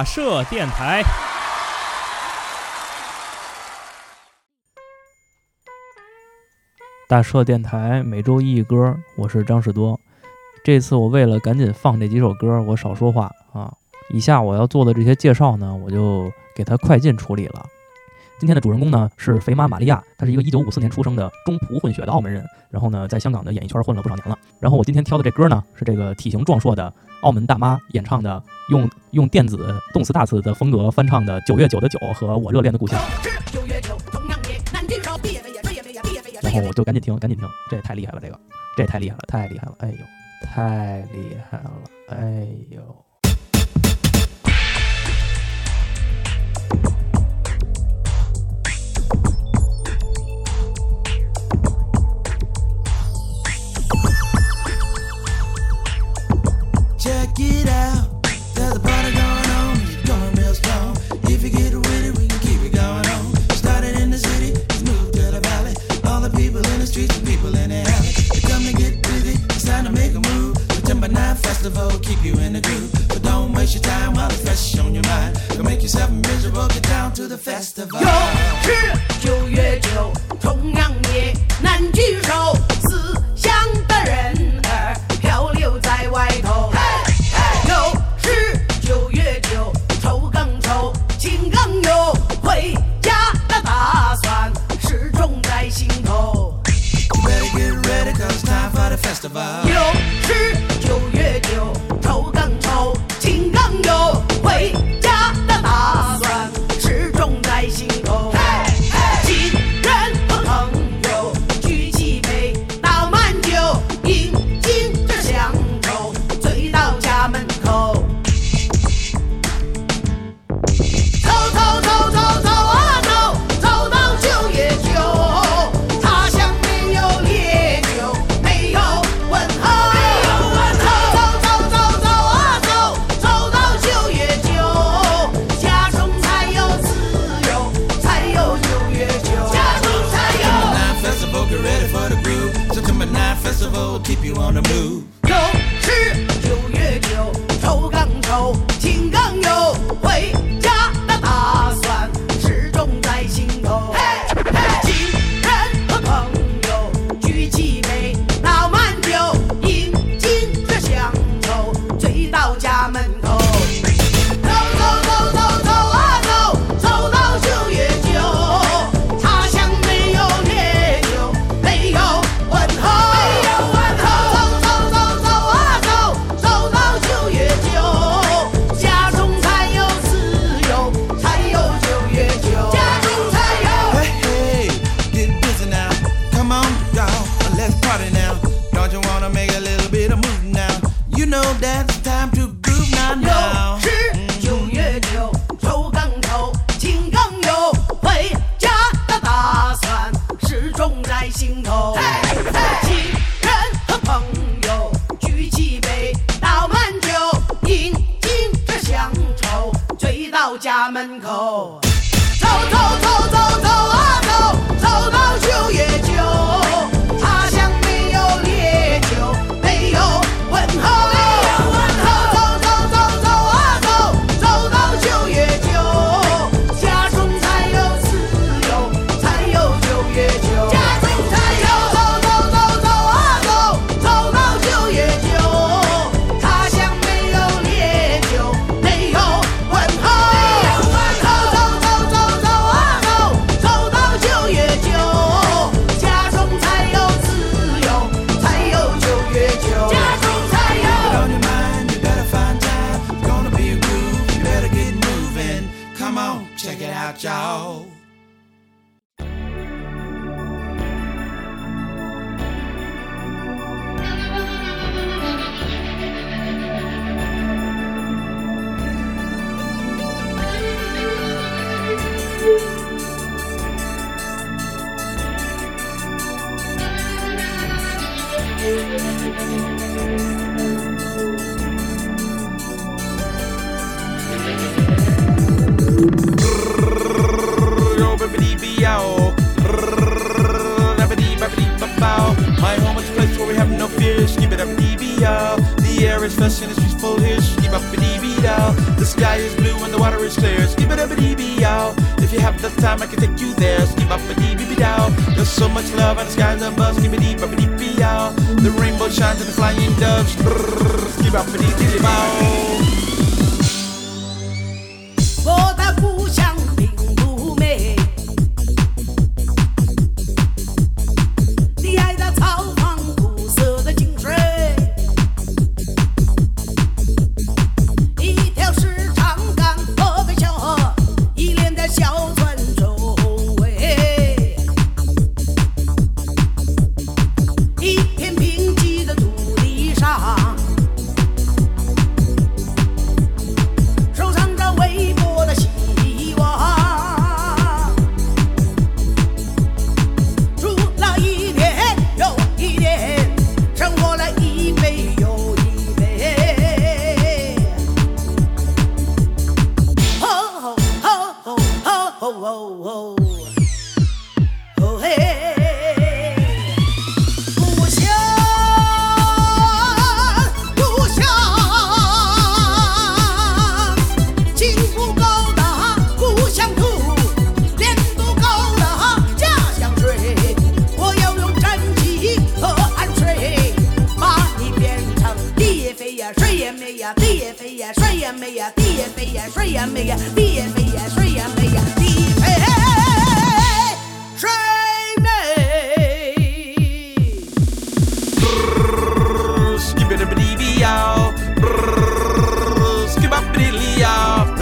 大社电台。大社电台每周一歌，我是张士多。这次我为了赶紧放这几首歌，我少说话啊。以下我要做的这些介绍呢，我就给它快进处理了。今天的主人公呢是肥妈玛利亚，她是一个1954年出生的中葡混血的澳门人，然后呢在香港的演艺圈混了不少年了。然后我今天挑的这歌呢是这个体型壮硕的澳门大妈演唱的，用用电子动词大词的风格翻唱的《九月九的九》和《我热恋的故乡》。然后我就赶紧听，赶紧听，这也太厉害了，这个，这也太厉害了，太厉害了，哎呦，太厉害了，哎呦。keep you in the groove. But don't waste your time while it's fresh on your mind. Don't make yourself miserable, get down to the festival. 又是九月九，重阳夜，难聚首，思 My home is a place where we have no fears. Keep it up, DBL. The air is fresh and the streets full here. Keep up, DBL. The sky is blue and the water is clear. Keep it up, DBL. If you have the time, I can take you there. Keep up, DBL. There's so much love and the skies above. Keep it deep, up, DBL. The rainbow shines and the flying doves. Keep up, DBL. mig, fria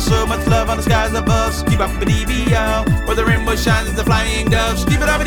So much love on the skies above, skip up a Where the rainbow shines, the flying doves, skip it up a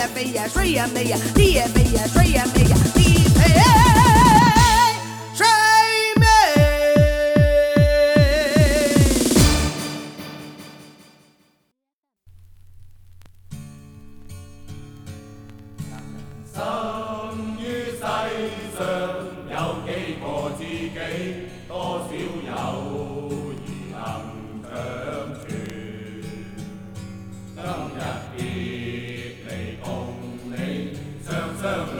Ria, Ria, Ria, Ria, Ria, Ria, Ria, Ria, Amen.